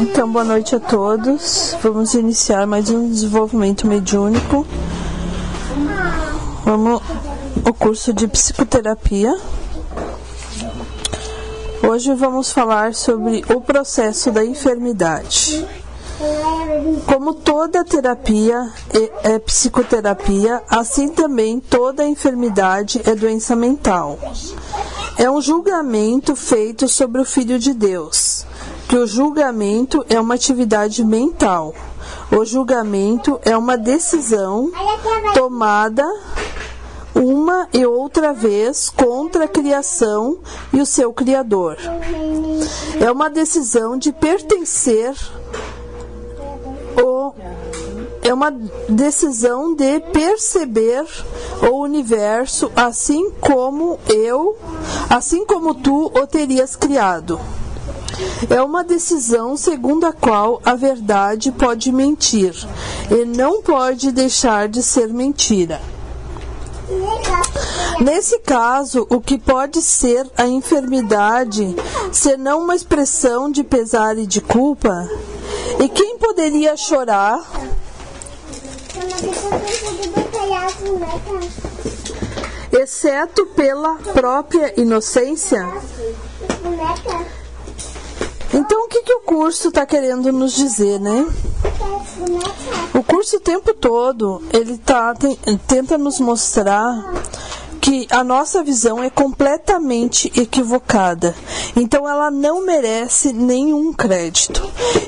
Então, boa noite a todos. Vamos iniciar mais um desenvolvimento mediúnico. Vamos o curso de psicoterapia. Hoje vamos falar sobre o processo da enfermidade. Como toda terapia é psicoterapia, assim também toda enfermidade é doença mental. É um julgamento feito sobre o Filho de Deus que o julgamento é uma atividade mental. O julgamento é uma decisão tomada uma e outra vez contra a criação e o seu Criador. É uma decisão de pertencer ou é uma decisão de perceber o universo assim como eu, assim como tu o terias criado. É uma decisão segundo a qual a verdade pode mentir e não pode deixar de ser mentira. Nesse caso, o que pode ser a enfermidade, senão uma expressão de pesar e de culpa? E quem poderia chorar? Exceto pela própria inocência? Então, o que, que o curso está querendo nos dizer, né? O curso o tempo todo, ele tá, tem, tenta nos mostrar que a nossa visão é completamente equivocada. Então ela não merece nenhum crédito.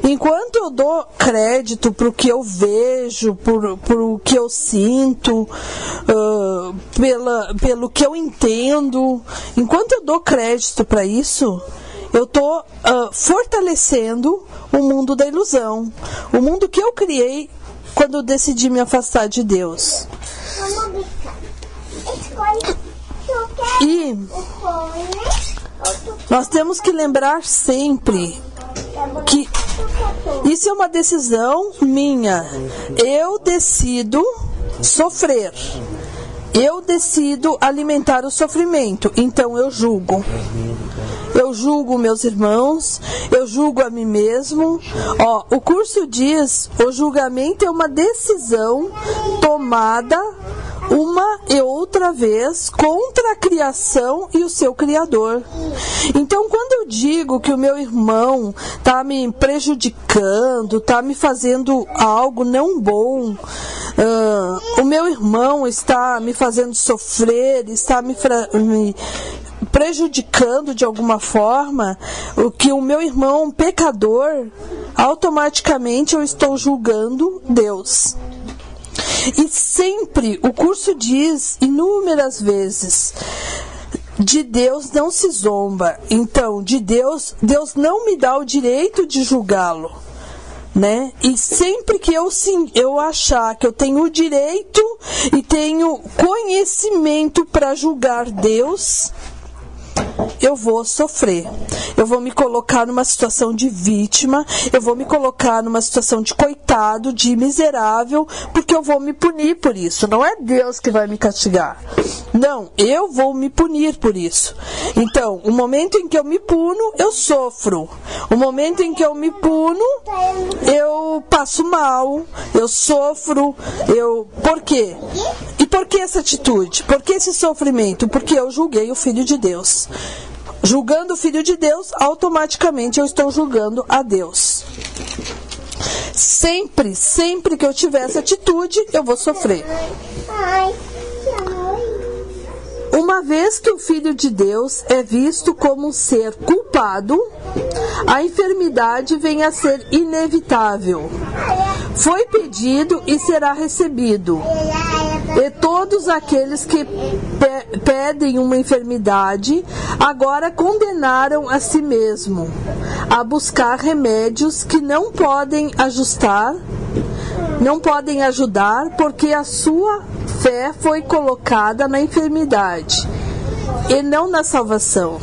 Enquanto eu dou crédito para o que eu vejo, por o que eu sinto, uh, pela, pelo que eu entendo, enquanto eu dou crédito para isso, eu estou uh, fortalecendo o mundo da ilusão, o mundo que eu criei quando eu decidi me afastar de Deus. E nós temos que lembrar sempre que isso é uma decisão minha. Eu decido sofrer. Eu decido alimentar o sofrimento, então eu julgo. Eu julgo meus irmãos, eu julgo a mim mesmo. Ó, o curso diz: o julgamento é uma decisão tomada uma e outra vez contra a criação e o seu criador. Então, quando eu digo que o meu irmão está me prejudicando, está me fazendo algo não bom, uh, o meu irmão está me fazendo sofrer, está me, me prejudicando de alguma forma, o que o meu irmão pecador, automaticamente eu estou julgando Deus. E sempre o curso diz inúmeras vezes: de Deus não se zomba. Então, de Deus, Deus não me dá o direito de julgá-lo. Né? E sempre que eu sim, eu achar que eu tenho o direito e tenho conhecimento para julgar Deus, eu vou sofrer. Eu vou me colocar numa situação de vítima, eu vou me colocar numa situação de coitado, de miserável, porque eu vou me punir por isso. Não é Deus que vai me castigar. Não, eu vou me punir por isso. Então, o momento em que eu me puno, eu sofro. O momento em que eu me puno, eu passo mal, eu sofro, eu. Por quê? E por que essa atitude? Por que esse sofrimento? Porque eu julguei o Filho de Deus. Julgando o Filho de Deus, automaticamente eu estou julgando a Deus. Sempre, sempre que eu tiver essa atitude, eu vou sofrer. Uma vez que o Filho de Deus é visto como um ser culpado, a enfermidade vem a ser inevitável. Foi pedido e será recebido. E todos aqueles que pe pedem uma enfermidade agora condenaram a si mesmo a buscar remédios que não podem ajustar, não podem ajudar porque a sua fé foi colocada na enfermidade e não na salvação.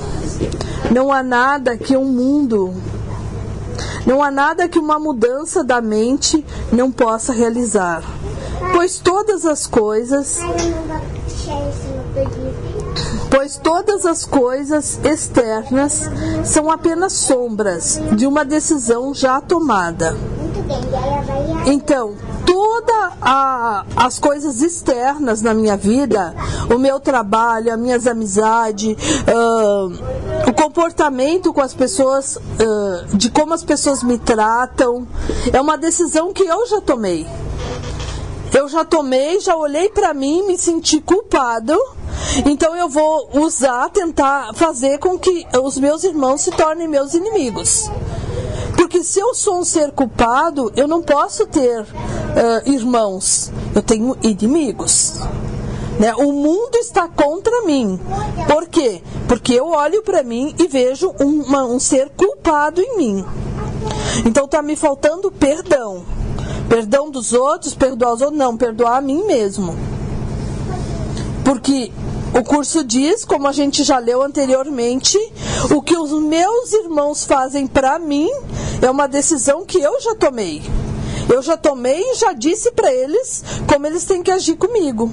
Não há nada que um mundo, não há nada que uma mudança da mente não possa realizar. Pois todas as coisas, pois todas as coisas externas são apenas sombras de uma decisão já tomada. Então, todas as coisas externas na minha vida, o meu trabalho, as minhas amizades, uh, o comportamento com as pessoas, uh, de como as pessoas me tratam, é uma decisão que eu já tomei. Eu já tomei, já olhei para mim, me senti culpado. Então eu vou usar, tentar fazer com que os meus irmãos se tornem meus inimigos. Se eu sou um ser culpado, eu não posso ter uh, irmãos, eu tenho inimigos. Né? O mundo está contra mim. Por quê? Porque eu olho para mim e vejo uma, um ser culpado em mim. Então está me faltando perdão. Perdão dos outros, perdoar os outros, não, perdoar a mim mesmo. Porque o curso diz, como a gente já leu anteriormente, o que os meus irmãos fazem para mim é uma decisão que eu já tomei. Eu já tomei e já disse para eles como eles têm que agir comigo.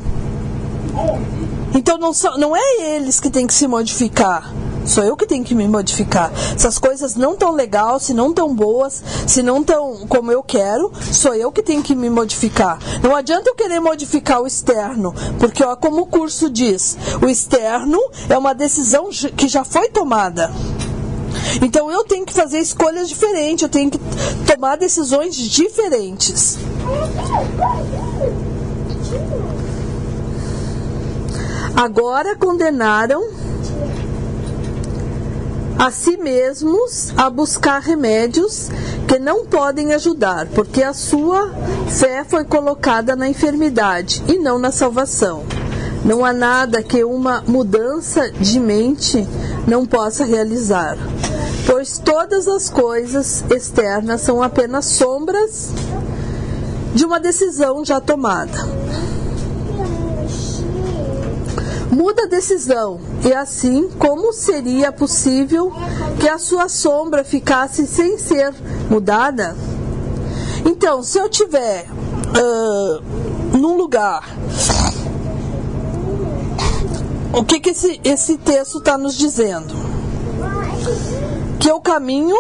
Então não, são, não é eles que têm que se modificar. Sou eu que tenho que me modificar. Se as coisas não tão legais, se não tão boas, se não tão como eu quero, sou eu que tenho que me modificar. Não adianta eu querer modificar o externo, porque ó, como o curso diz, o externo é uma decisão que já foi tomada. Então eu tenho que fazer escolhas diferentes, eu tenho que tomar decisões diferentes. Agora condenaram a si mesmos a buscar remédios que não podem ajudar, porque a sua fé foi colocada na enfermidade e não na salvação. Não há nada que uma mudança de mente não possa realizar, pois todas as coisas externas são apenas sombras de uma decisão já tomada. Muda a decisão e assim, como seria possível que a sua sombra ficasse sem ser mudada? Então, se eu tiver uh, num lugar, o que, que esse, esse texto está nos dizendo? Que eu caminho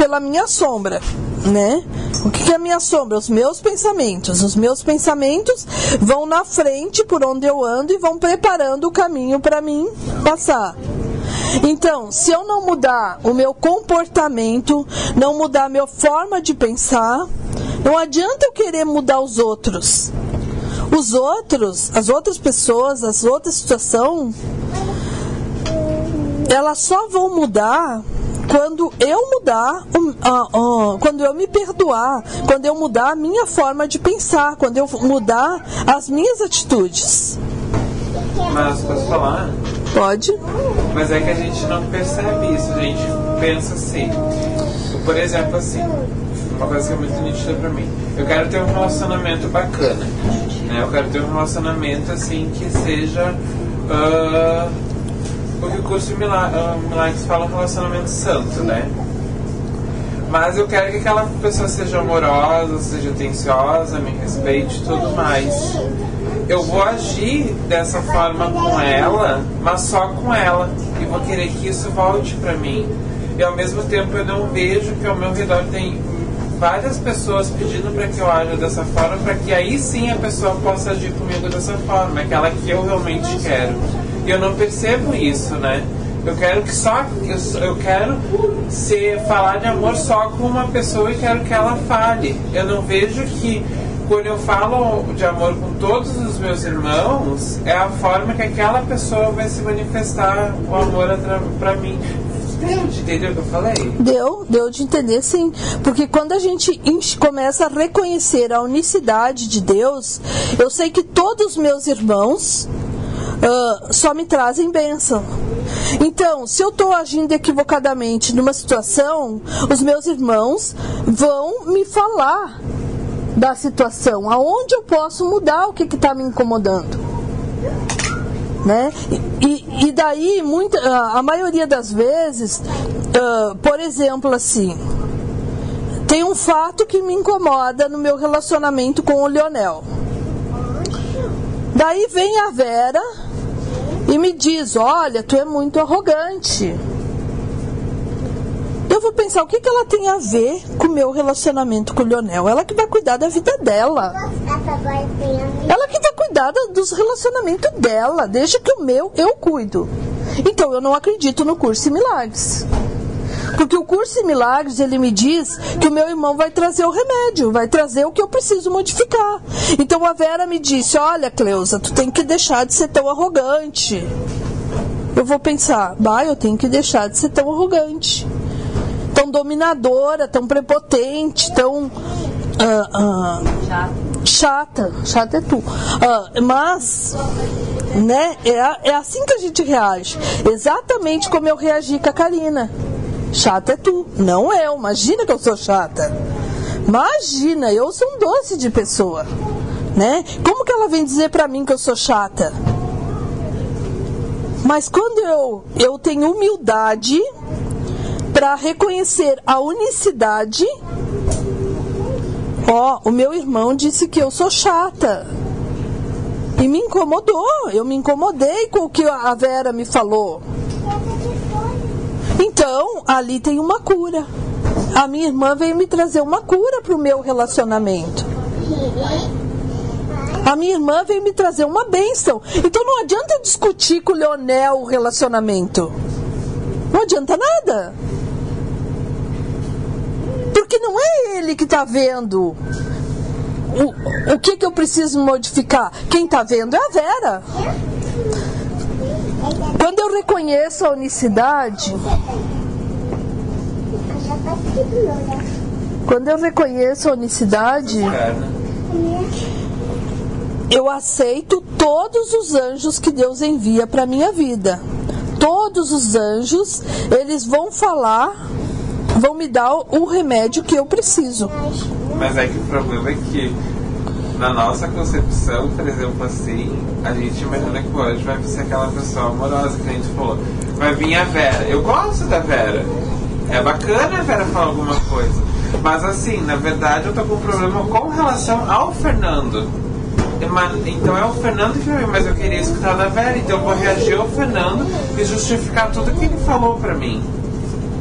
pela minha sombra né? O que é a minha sombra? Os meus pensamentos. Os meus pensamentos vão na frente por onde eu ando e vão preparando o caminho para mim passar. Então, se eu não mudar o meu comportamento, não mudar a minha forma de pensar, não adianta eu querer mudar os outros. Os outros, as outras pessoas, as outras situações, elas só vão mudar quando eu mudar, uh, uh, quando eu me perdoar, quando eu mudar a minha forma de pensar, quando eu mudar as minhas atitudes. Mas posso falar? Pode. Mas é que a gente não percebe isso, a gente pensa assim. Por exemplo, assim, uma coisa que é muito nítida pra mim. Eu quero ter um relacionamento bacana. Né? Eu quero ter um relacionamento assim que seja. Uh, porque o curso de Milagres fala um relacionamento santo, né? Mas eu quero que aquela pessoa seja amorosa, seja atenciosa, me respeite e tudo mais. Eu vou agir dessa forma com ela, mas só com ela. E vou querer que isso volte para mim. E ao mesmo tempo eu não vejo que ao meu redor tem várias pessoas pedindo para que eu haja dessa forma, para que aí sim a pessoa possa agir comigo dessa forma, aquela que eu realmente quero. Eu não percebo isso, né? Eu quero que só eu, eu quero ser falar de amor só com uma pessoa e quero que ela fale. Eu não vejo que quando eu falo de amor com todos os meus irmãos, é a forma que aquela pessoa vai se manifestar o amor para mim. Deu de entender o que eu falei? Deu, deu de entender sim. Porque quando a gente começa a reconhecer a unicidade de Deus, eu sei que todos os meus irmãos uh, só me trazem bênção. Então, se eu estou agindo equivocadamente numa situação, os meus irmãos vão me falar da situação, aonde eu posso mudar o que está me incomodando. Né? E, e daí, muita, a maioria das vezes, uh, por exemplo, assim, tem um fato que me incomoda no meu relacionamento com o Lionel. Daí vem a Vera e me diz: Olha, tu é muito arrogante. Eu vou pensar o que, que ela tem a ver com o meu relacionamento com o Lionel. Ela que vai cuidar da vida dela. Ela que vai cuidar dos relacionamentos dela. Deixa que o meu eu cuido. Então eu não acredito no curso em milagres. Porque o curso em milagres, ele me diz que o meu irmão vai trazer o remédio, vai trazer o que eu preciso modificar. Então a Vera me disse: Olha, Cleusa, tu tem que deixar de ser tão arrogante. Eu vou pensar: Bah, eu tenho que deixar de ser tão arrogante, tão dominadora, tão prepotente, tão. Uh, uh, chata, chata é tu. Uh, mas, né, é, é assim que a gente reage. Exatamente como eu reagi com a Karina. Chata é tu, não eu. Imagina que eu sou chata. Imagina, eu sou um doce de pessoa, né? Como que ela vem dizer para mim que eu sou chata? Mas quando eu eu tenho humildade para reconhecer a unicidade, ó, o meu irmão disse que eu sou chata. E me incomodou, eu me incomodei com o que a Vera me falou. Então, ali tem uma cura. A minha irmã veio me trazer uma cura para o meu relacionamento. A minha irmã veio me trazer uma bênção. Então não adianta discutir com o Leonel o relacionamento. Não adianta nada. Porque não é ele que está vendo o, o que, que eu preciso modificar. Quem está vendo é a Vera. Quando eu reconheço a unicidade, quando eu reconheço a unicidade, eu aceito todos os anjos que Deus envia para minha vida. Todos os anjos, eles vão falar, vão me dar o remédio que eu preciso. Mas é que o problema é que na nossa concepção, por exemplo, assim, a gente imagina que hoje vai ser aquela pessoa amorosa que a gente falou. Vai vir a Vera. Eu gosto da Vera. É bacana a Vera falar alguma coisa. Mas assim, na verdade eu tô com um problema com relação ao Fernando. Então é o Fernando que veio, mas eu queria escutar da Vera, então eu vou reagir ao Fernando e justificar tudo que ele falou pra mim.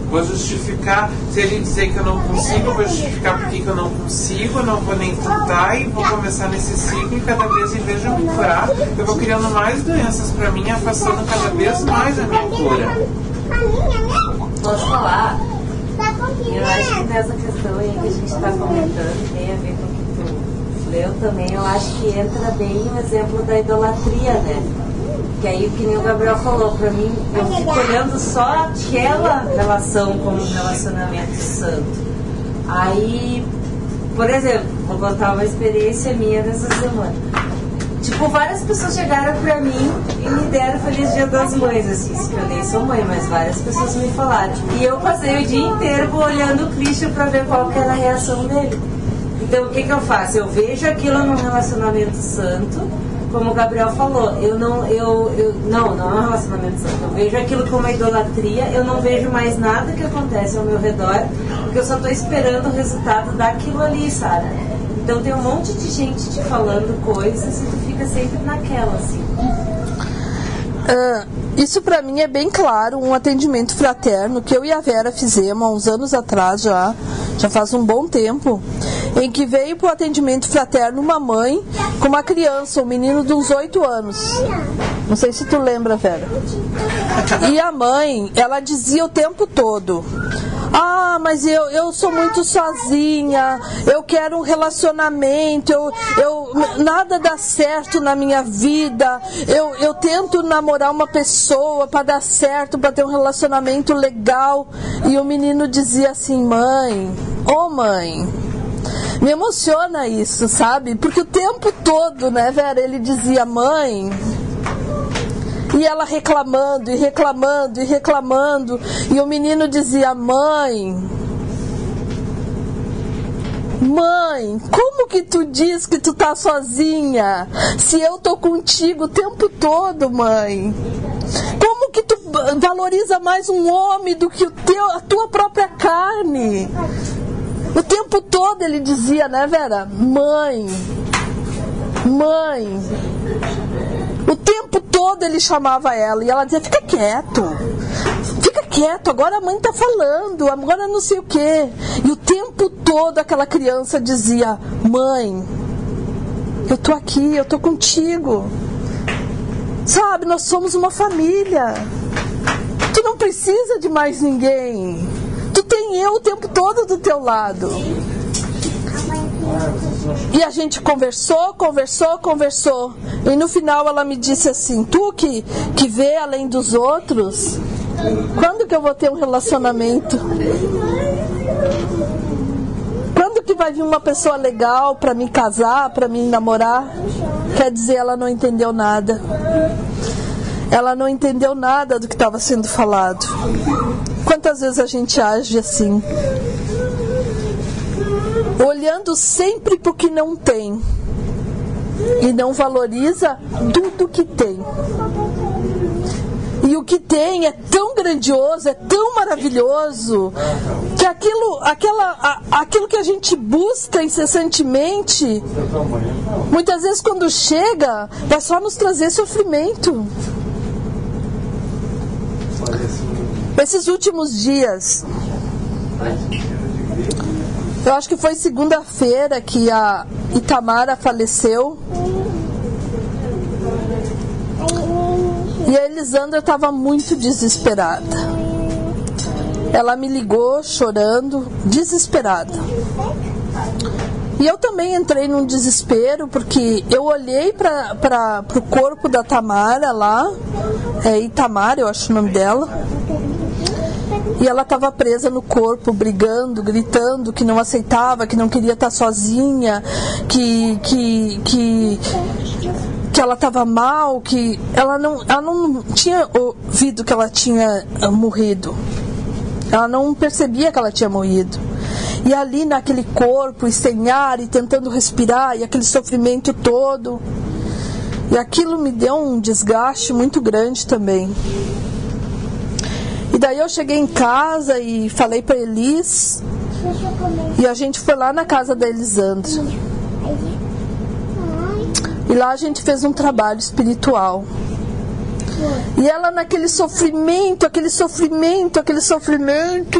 Vou justificar, se ele dizer que eu não consigo, vou justificar por que eu não consigo, não vou nem tentar e vou começar nesse ciclo e cada vez em vez de eu me curar, eu vou criando mais doenças para mim, afastando cada vez mais a minha cura. Posso falar? Eu acho que nessa questão aí que a gente está comentando tem a ver com o que tu leu também, eu acho que entra bem o exemplo da idolatria, né? Que aí, que nem o Gabriel falou, pra mim, eu fico olhando só aquela relação como um relacionamento santo. Aí, por exemplo, vou contar uma experiência minha dessa semana. Tipo, várias pessoas chegaram pra mim e me deram Feliz Dia das Mães, assim, que eu nem sou mãe, mas várias pessoas me falaram. E eu passei o dia inteiro olhando o Christian pra ver qual que era a reação dele. Então, o que que eu faço? Eu vejo aquilo num relacionamento santo, como o Gabriel falou, eu não, eu, eu não, não é um relacionamento santo. Eu vejo aquilo como uma idolatria, eu não vejo mais nada que acontece ao meu redor, porque eu só estou esperando o resultado daquilo ali, sabe? Então tem um monte de gente te falando coisas e tu fica sempre naquela, assim. Uh, isso para mim é bem claro, um atendimento fraterno que eu e a Vera fizemos há uns anos atrás já, já faz um bom tempo, em que veio para o atendimento fraterno uma mãe com uma criança, um menino de uns oito anos. Não sei se tu lembra, Vera. E a mãe, ela dizia o tempo todo: ah, mas eu, eu sou muito sozinha, eu quero um relacionamento, eu, eu, nada dá certo na minha vida, eu, eu tento namorar uma pessoa para dar certo, para ter um relacionamento legal. E o menino dizia assim: mãe, ô oh mãe, me emociona isso, sabe? Porque o tempo todo, né, Vera, ele dizia: mãe e ela reclamando, e reclamando, e reclamando. E o menino dizia: Mãe, Mãe, como que tu diz que tu tá sozinha? Se eu tô contigo o tempo todo, mãe. Como que tu valoriza mais um homem do que o teu, a tua própria carne? O tempo todo ele dizia, né, Vera? Mãe, mãe. O tempo todo ele chamava ela e ela dizia: fica quieto, fica quieto, agora a mãe tá falando, agora não sei o quê. E o tempo todo aquela criança dizia: mãe, eu tô aqui, eu tô contigo. Sabe, nós somos uma família. Tu não precisa de mais ninguém. Tu tem eu o tempo todo do teu lado. E a gente conversou, conversou, conversou. E no final ela me disse assim: Tu que, que vê além dos outros, quando que eu vou ter um relacionamento? Quando que vai vir uma pessoa legal para me casar, para me namorar? Quer dizer, ela não entendeu nada. Ela não entendeu nada do que estava sendo falado. Quantas vezes a gente age assim? Olhando sempre para o que não tem e não valoriza tudo que tem. E o que tem é tão grandioso, é tão maravilhoso, que aquilo, aquela, a, aquilo que a gente busca incessantemente, muitas vezes quando chega, vai só nos trazer sofrimento. Esses últimos dias, eu acho que foi segunda-feira que a Itamara faleceu. E a Elisandra estava muito desesperada. Ela me ligou chorando, desesperada. E eu também entrei num desespero, porque eu olhei para o corpo da Tamara lá, é Itamara, eu acho o nome dela, e ela estava presa no corpo, brigando, gritando que não aceitava, que não queria estar sozinha, que, que, que que ela estava mal, que ela não, ela não tinha ouvido que ela tinha ah, morrido. Ela não percebia que ela tinha morrido. E ali naquele corpo, sem ar e tentando respirar, e aquele sofrimento todo. E aquilo me deu um desgaste muito grande também. E daí eu cheguei em casa e falei para Elis. E a gente foi lá na casa da Elisandra. E lá a gente fez um trabalho espiritual. E ela naquele sofrimento, aquele sofrimento, aquele sofrimento.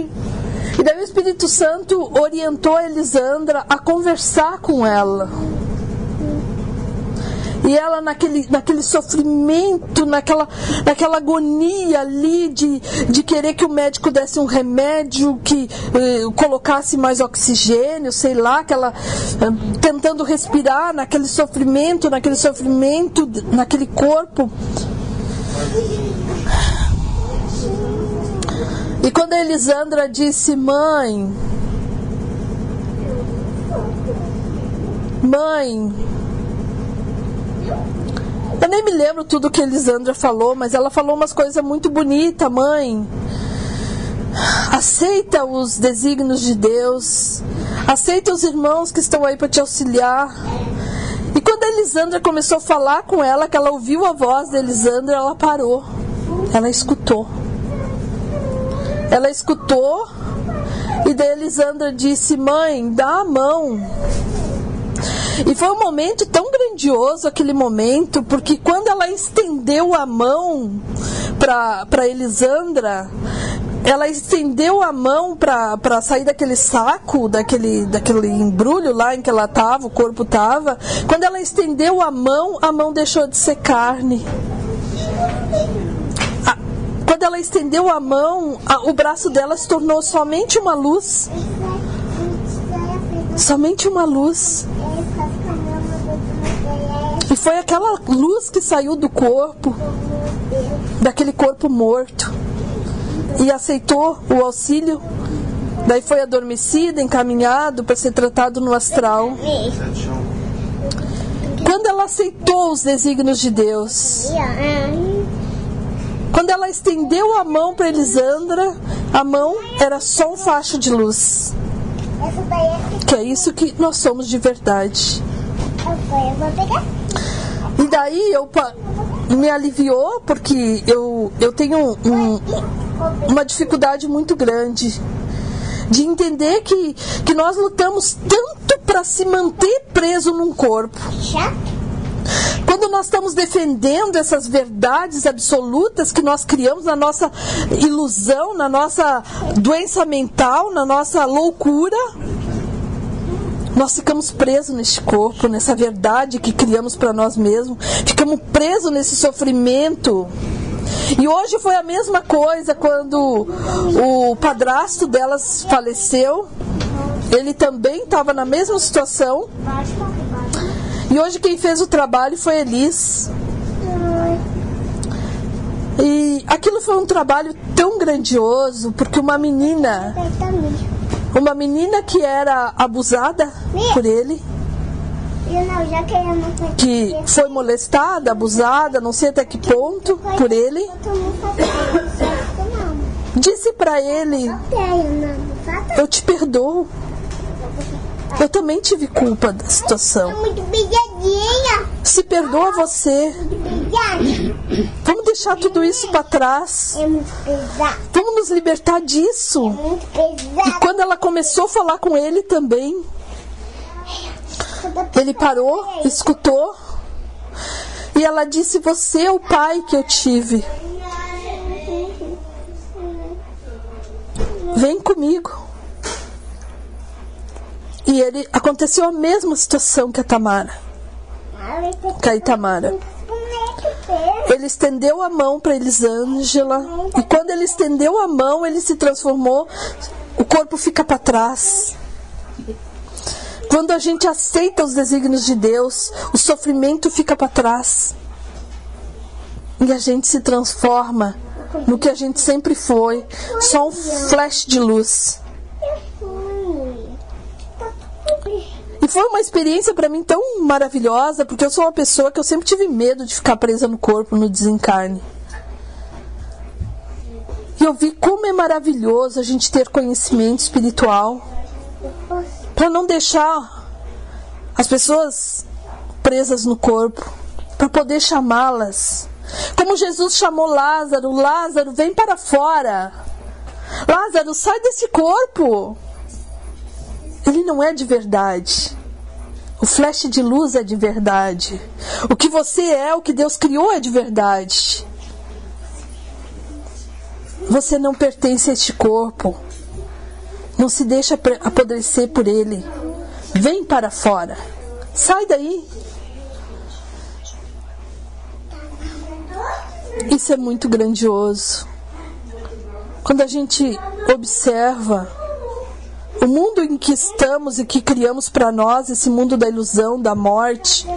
E daí o Espírito Santo orientou a Elisandra a conversar com ela. E ela naquele, naquele sofrimento, naquela, naquela agonia ali de, de querer que o médico desse um remédio, que eh, colocasse mais oxigênio, sei lá, aquela, eh, tentando respirar naquele sofrimento, naquele sofrimento, naquele corpo. E quando a Elisandra disse, mãe, mãe, eu nem me lembro tudo que Elisandra falou, mas ela falou umas coisas muito bonitas, mãe. Aceita os desígnios de Deus. Aceita os irmãos que estão aí para te auxiliar. E quando a Elisandra começou a falar com ela, que ela ouviu a voz de Elisandra, ela parou. Ela escutou. Ela escutou. E daí Elisandra disse: Mãe, dá a mão. E foi um momento tão grandioso aquele momento, porque quando ela estendeu a mão para Elisandra, ela estendeu a mão para sair daquele saco, daquele, daquele embrulho lá em que ela estava, o corpo estava. Quando ela estendeu a mão, a mão deixou de ser carne. quando ela estendeu a mão, a, o braço dela se tornou somente uma luz. Somente uma luz. Foi aquela luz que saiu do corpo, daquele corpo morto, e aceitou o auxílio. Daí foi adormecida, encaminhado para ser tratado no astral. Quando ela aceitou os desígnios de Deus, quando ela estendeu a mão para Elisandra, a mão era só um facho de luz. Que é isso que nós somos de verdade. E daí eu me aliviou porque eu, eu tenho um, uma dificuldade muito grande de entender que, que nós lutamos tanto para se manter preso num corpo. Quando quando nós estamos defendendo essas verdades absolutas que nós criamos na nossa ilusão, na nossa doença mental, na nossa loucura, nós ficamos presos neste corpo, nessa verdade que criamos para nós mesmos, ficamos presos nesse sofrimento. E hoje foi a mesma coisa quando o padrasto delas faleceu. Ele também estava na mesma situação. E hoje quem fez o trabalho foi Elis. E aquilo foi um trabalho tão grandioso, porque uma menina, uma menina que era abusada por ele, que foi molestada, abusada, não sei até que ponto por ele, disse para ele: Eu te perdoo. Eu também tive culpa da situação. Se perdoa você. Vamos deixar tudo isso para trás. Vamos nos libertar disso. E quando ela começou a falar com ele também, ele parou, escutou. E ela disse: Você é o pai que eu tive. Vem comigo. E ele aconteceu a mesma situação que a Tamara. Com a Itamara. Ele estendeu a mão para Elisângela e quando ele estendeu a mão, ele se transformou, o corpo fica para trás. Quando a gente aceita os desígnios de Deus, o sofrimento fica para trás. E a gente se transforma no que a gente sempre foi, só um flash de luz. Foi uma experiência para mim tão maravilhosa, porque eu sou uma pessoa que eu sempre tive medo de ficar presa no corpo, no desencarne. E eu vi como é maravilhoso a gente ter conhecimento espiritual para não deixar as pessoas presas no corpo, para poder chamá-las. Como Jesus chamou Lázaro: Lázaro, vem para fora. Lázaro, sai desse corpo ele não é de verdade. O flash de luz é de verdade. O que você é, o que Deus criou é de verdade. Você não pertence a este corpo. Não se deixa apodrecer por ele. Vem para fora. Sai daí. Isso é muito grandioso. Quando a gente observa o mundo em que estamos e que criamos para nós, esse mundo da ilusão, da morte,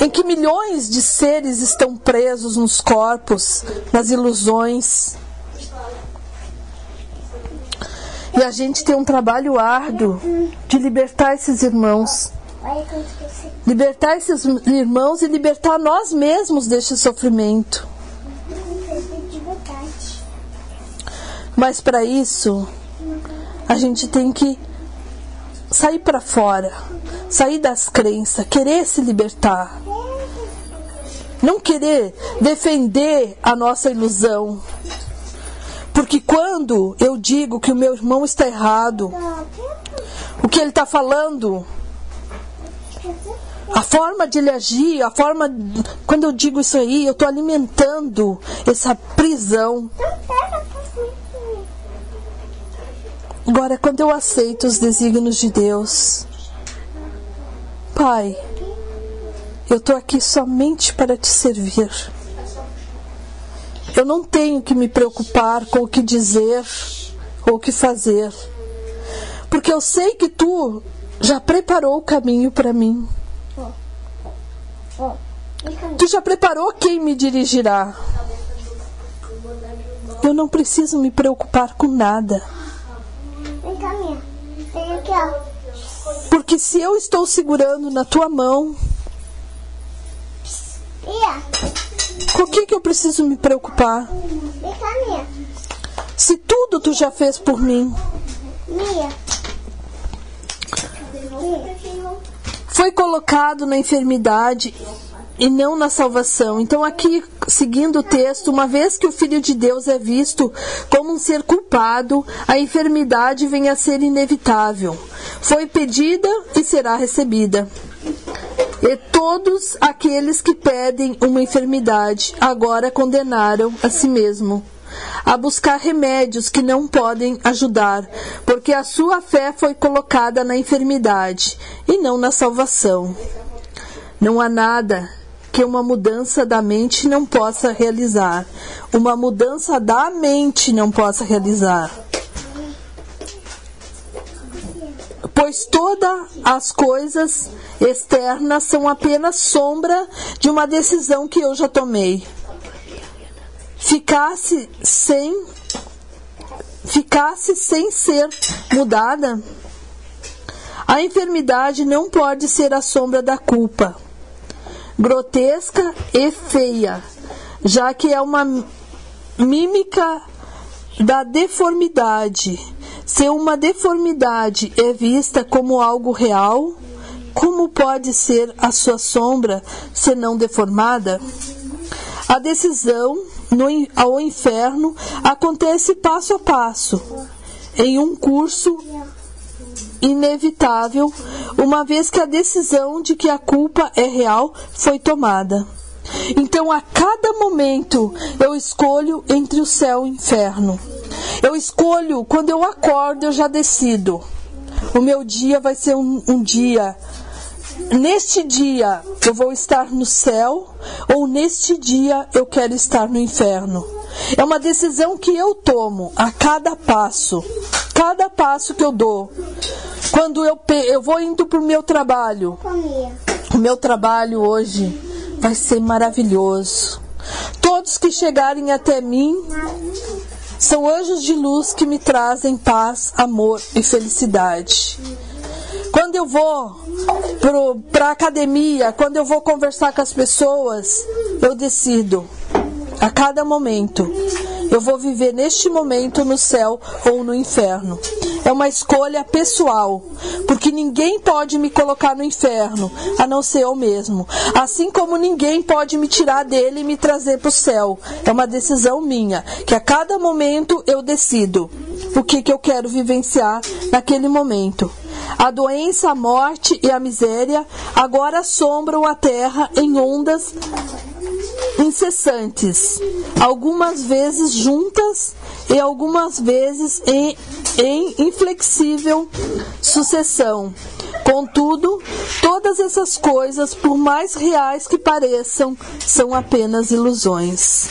em que milhões de seres estão presos nos corpos, nas ilusões. E a gente tem um trabalho árduo de libertar esses irmãos. Libertar esses irmãos e libertar nós mesmos deste sofrimento. Mas para isso, a gente tem que sair para fora, sair das crenças, querer se libertar. Não querer defender a nossa ilusão. Porque quando eu digo que o meu irmão está errado, o que ele está falando, a forma de ele agir, a forma. Quando eu digo isso aí, eu estou alimentando essa prisão. Agora, quando eu aceito os desígnios de Deus, Pai, eu estou aqui somente para te servir. Eu não tenho que me preocupar com o que dizer ou o que fazer, porque eu sei que tu já preparou o caminho para mim. Tu já preparou quem me dirigirá. Eu não preciso me preocupar com nada. Vem cá, minha. Vem aqui, ó. Porque se eu estou segurando na tua mão, com o que, que eu preciso me preocupar? Se tudo tu já fez por mim. Foi colocado na enfermidade e não na salvação. Então, aqui, seguindo o texto, uma vez que o Filho de Deus é visto como um ser culpado, a enfermidade vem a ser inevitável. Foi pedida e será recebida. E todos aqueles que pedem uma enfermidade agora condenaram a si mesmo a buscar remédios que não podem ajudar, porque a sua fé foi colocada na enfermidade e não na salvação. Não há nada que uma mudança da mente não possa realizar, uma mudança da mente não possa realizar. Pois todas as coisas externas são apenas sombra de uma decisão que eu já tomei. Ficasse sem ficasse sem ser mudada, a enfermidade não pode ser a sombra da culpa, grotesca e feia, já que é uma mímica da deformidade. Se uma deformidade é vista como algo real, como pode ser a sua sombra senão deformada? A decisão no, ao inferno acontece passo a passo, em um curso inevitável, uma vez que a decisão de que a culpa é real foi tomada. Então, a cada momento, eu escolho entre o céu e o inferno. Eu escolho, quando eu acordo, eu já decido. O meu dia vai ser um, um dia neste dia eu vou estar no céu ou neste dia eu quero estar no inferno. É uma decisão que eu tomo a cada passo, cada passo que eu dou. Quando eu, eu vou indo para o meu trabalho, o meu trabalho hoje vai ser maravilhoso. Todos que chegarem até mim são anjos de luz que me trazem paz, amor e felicidade. Quando eu vou para a academia, quando eu vou conversar com as pessoas, eu decido a cada momento. Eu vou viver neste momento no céu ou no inferno. É uma escolha pessoal, porque ninguém pode me colocar no inferno, a não ser eu mesmo. Assim como ninguém pode me tirar dele e me trazer para o céu. É uma decisão minha, que a cada momento eu decido o que, que eu quero vivenciar naquele momento. A doença, a morte e a miséria agora assombram a terra em ondas incessantes, algumas vezes juntas e algumas vezes em, em inflexível sucessão. Contudo, todas essas coisas, por mais reais que pareçam, são apenas ilusões.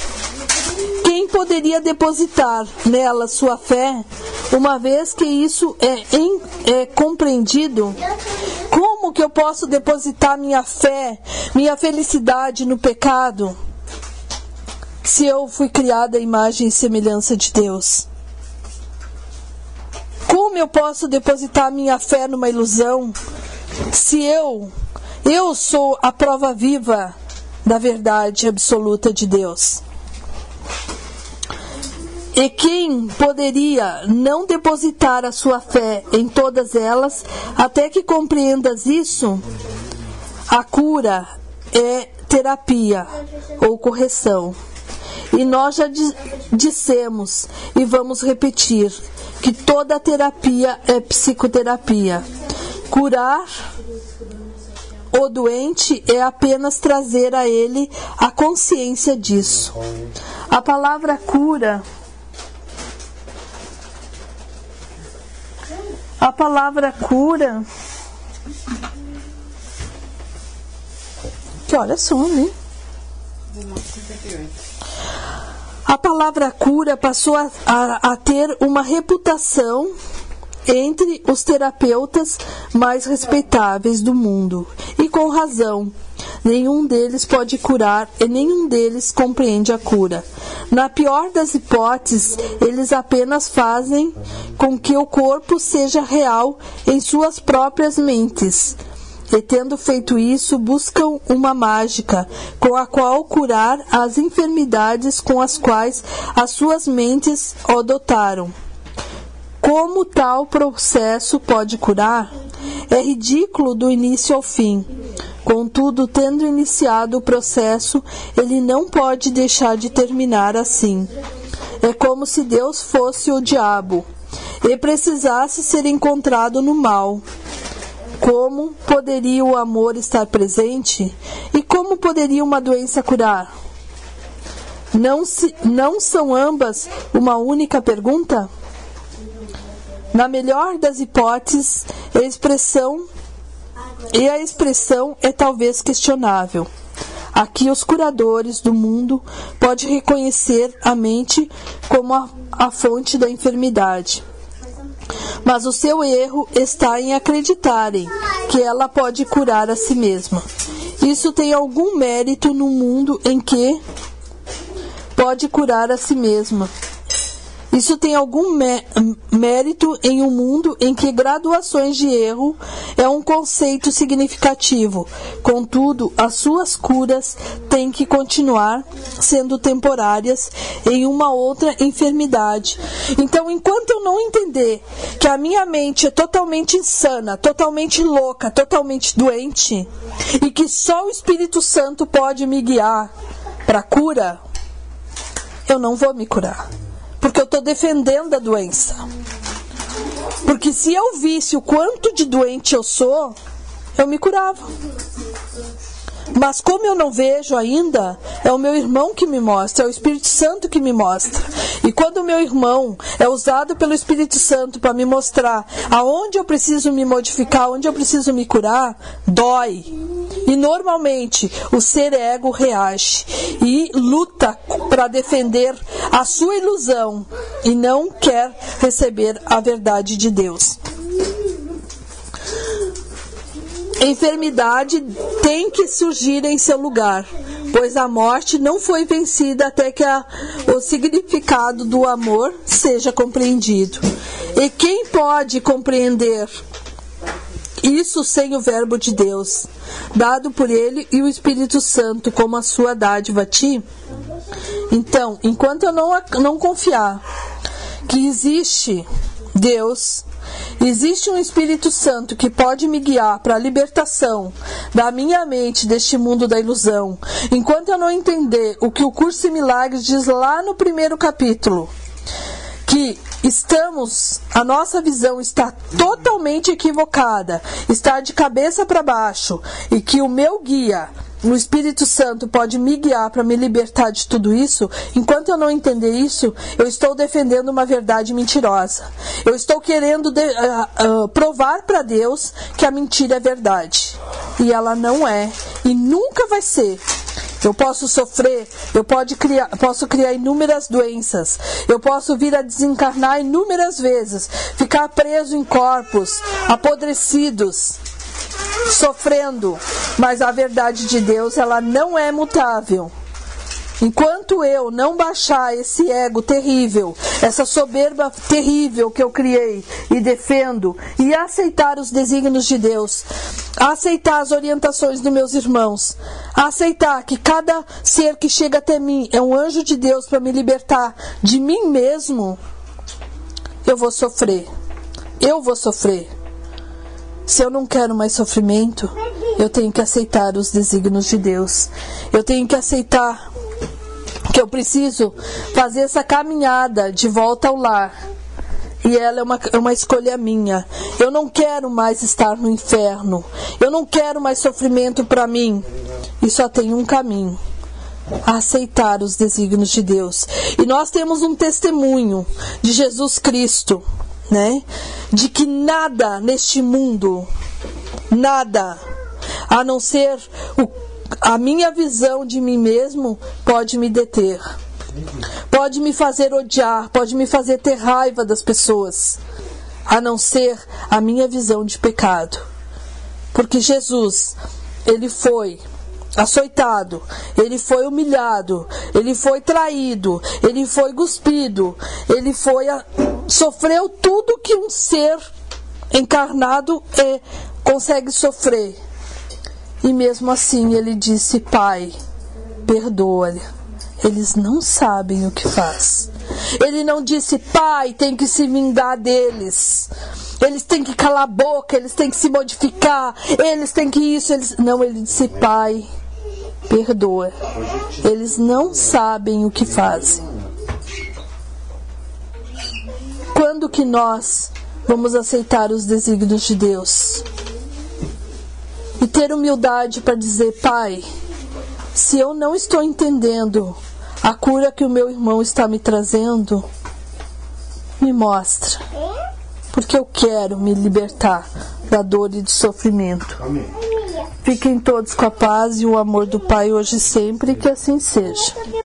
Quem poderia depositar nela sua fé, uma vez que isso é, em, é compreendido? Como que eu posso depositar minha fé, minha felicidade no pecado? Se eu fui criada à imagem e semelhança de Deus. Como eu posso depositar minha fé numa ilusão se eu eu sou a prova viva da verdade absoluta de Deus? E quem poderia não depositar a sua fé em todas elas, até que compreendas isso? A cura é terapia ou correção. E nós já dissemos e vamos repetir que toda terapia é psicoterapia. Curar o doente é apenas trazer a ele a consciência disso. A palavra cura A palavra cura. Que olha só, né? A palavra cura passou a, a, a ter uma reputação entre os terapeutas mais respeitáveis do mundo, e com razão. Nenhum deles pode curar e nenhum deles compreende a cura. Na pior das hipóteses, eles apenas fazem com que o corpo seja real em suas próprias mentes. E tendo feito isso, buscam uma mágica com a qual curar as enfermidades com as quais as suas mentes o dotaram. Como tal processo pode curar? É ridículo do início ao fim. Contudo, tendo iniciado o processo, ele não pode deixar de terminar assim. É como se Deus fosse o diabo e precisasse ser encontrado no mal. Como poderia o amor estar presente e como poderia uma doença curar? Não, se, não são ambas uma única pergunta? Na melhor das hipóteses, a expressão e a expressão é talvez questionável. Aqui os curadores do mundo podem reconhecer a mente como a, a fonte da enfermidade. Mas o seu erro está em acreditarem que ela pode curar a si mesma. Isso tem algum mérito no mundo em que pode curar a si mesma. Isso tem algum mérito em um mundo em que graduações de erro é um conceito significativo. Contudo, as suas curas têm que continuar sendo temporárias em uma outra enfermidade. Então, enquanto eu não entender que a minha mente é totalmente insana, totalmente louca, totalmente doente, e que só o Espírito Santo pode me guiar para cura, eu não vou me curar. Porque eu estou defendendo a doença. Porque se eu visse o quanto de doente eu sou, eu me curava. Mas como eu não vejo ainda, é o meu irmão que me mostra, é o Espírito Santo que me mostra. E quando o meu irmão é usado pelo Espírito Santo para me mostrar aonde eu preciso me modificar, onde eu preciso me curar, dói. E normalmente o ser ego reage e luta para defender a sua ilusão e não quer receber a verdade de Deus. Enfermidade tem que surgir em seu lugar, pois a morte não foi vencida até que a, o significado do amor seja compreendido. E quem pode compreender isso sem o Verbo de Deus, dado por Ele e o Espírito Santo como a sua dádiva a ti? Então, enquanto eu não, não confiar que existe Deus Existe um Espírito Santo que pode me guiar para a libertação da minha mente deste mundo da ilusão. Enquanto eu não entender o que o curso de milagres diz lá no primeiro capítulo, que estamos, a nossa visão está totalmente equivocada, está de cabeça para baixo e que o meu guia o Espírito Santo pode me guiar para me libertar de tudo isso, enquanto eu não entender isso, eu estou defendendo uma verdade mentirosa. Eu estou querendo de, uh, uh, provar para Deus que a mentira é verdade. E ela não é. E nunca vai ser. Eu posso sofrer, eu pode criar, posso criar inúmeras doenças, eu posso vir a desencarnar inúmeras vezes, ficar preso em corpos apodrecidos sofrendo, mas a verdade de Deus ela não é mutável. Enquanto eu não baixar esse ego terrível, essa soberba terrível que eu criei e defendo, e aceitar os desígnios de Deus, aceitar as orientações dos meus irmãos, aceitar que cada ser que chega até mim é um anjo de Deus para me libertar de mim mesmo, eu vou sofrer. Eu vou sofrer. Se eu não quero mais sofrimento, eu tenho que aceitar os desígnios de Deus. Eu tenho que aceitar que eu preciso fazer essa caminhada de volta ao lar. E ela é uma, é uma escolha minha. Eu não quero mais estar no inferno. Eu não quero mais sofrimento para mim. E só tem um caminho aceitar os desígnios de Deus. E nós temos um testemunho de Jesus Cristo né? De que nada neste mundo, nada, a não ser o, a minha visão de mim mesmo, pode me deter. Pode me fazer odiar, pode me fazer ter raiva das pessoas, a não ser a minha visão de pecado. Porque Jesus, ele foi açoitado, ele foi humilhado, ele foi traído, ele foi cuspido, ele foi a, sofreu tudo que um ser encarnado é, consegue sofrer. E mesmo assim ele disse: Pai, perdoa-lhe. Eles não sabem o que faz. Ele não disse, pai, tem que se vingar deles. Eles têm que calar a boca, eles têm que se modificar, eles têm que isso, eles. Não, ele disse, pai, perdoa. Eles não sabem o que fazem. Quando que nós vamos aceitar os desígnios de Deus? e ter humildade para dizer: Pai, se eu não estou entendendo a cura que o meu irmão está me trazendo, me mostra. Porque eu quero me libertar da dor e do sofrimento. Amém. Fiquem todos com a paz e o amor do Pai hoje e sempre, que assim seja.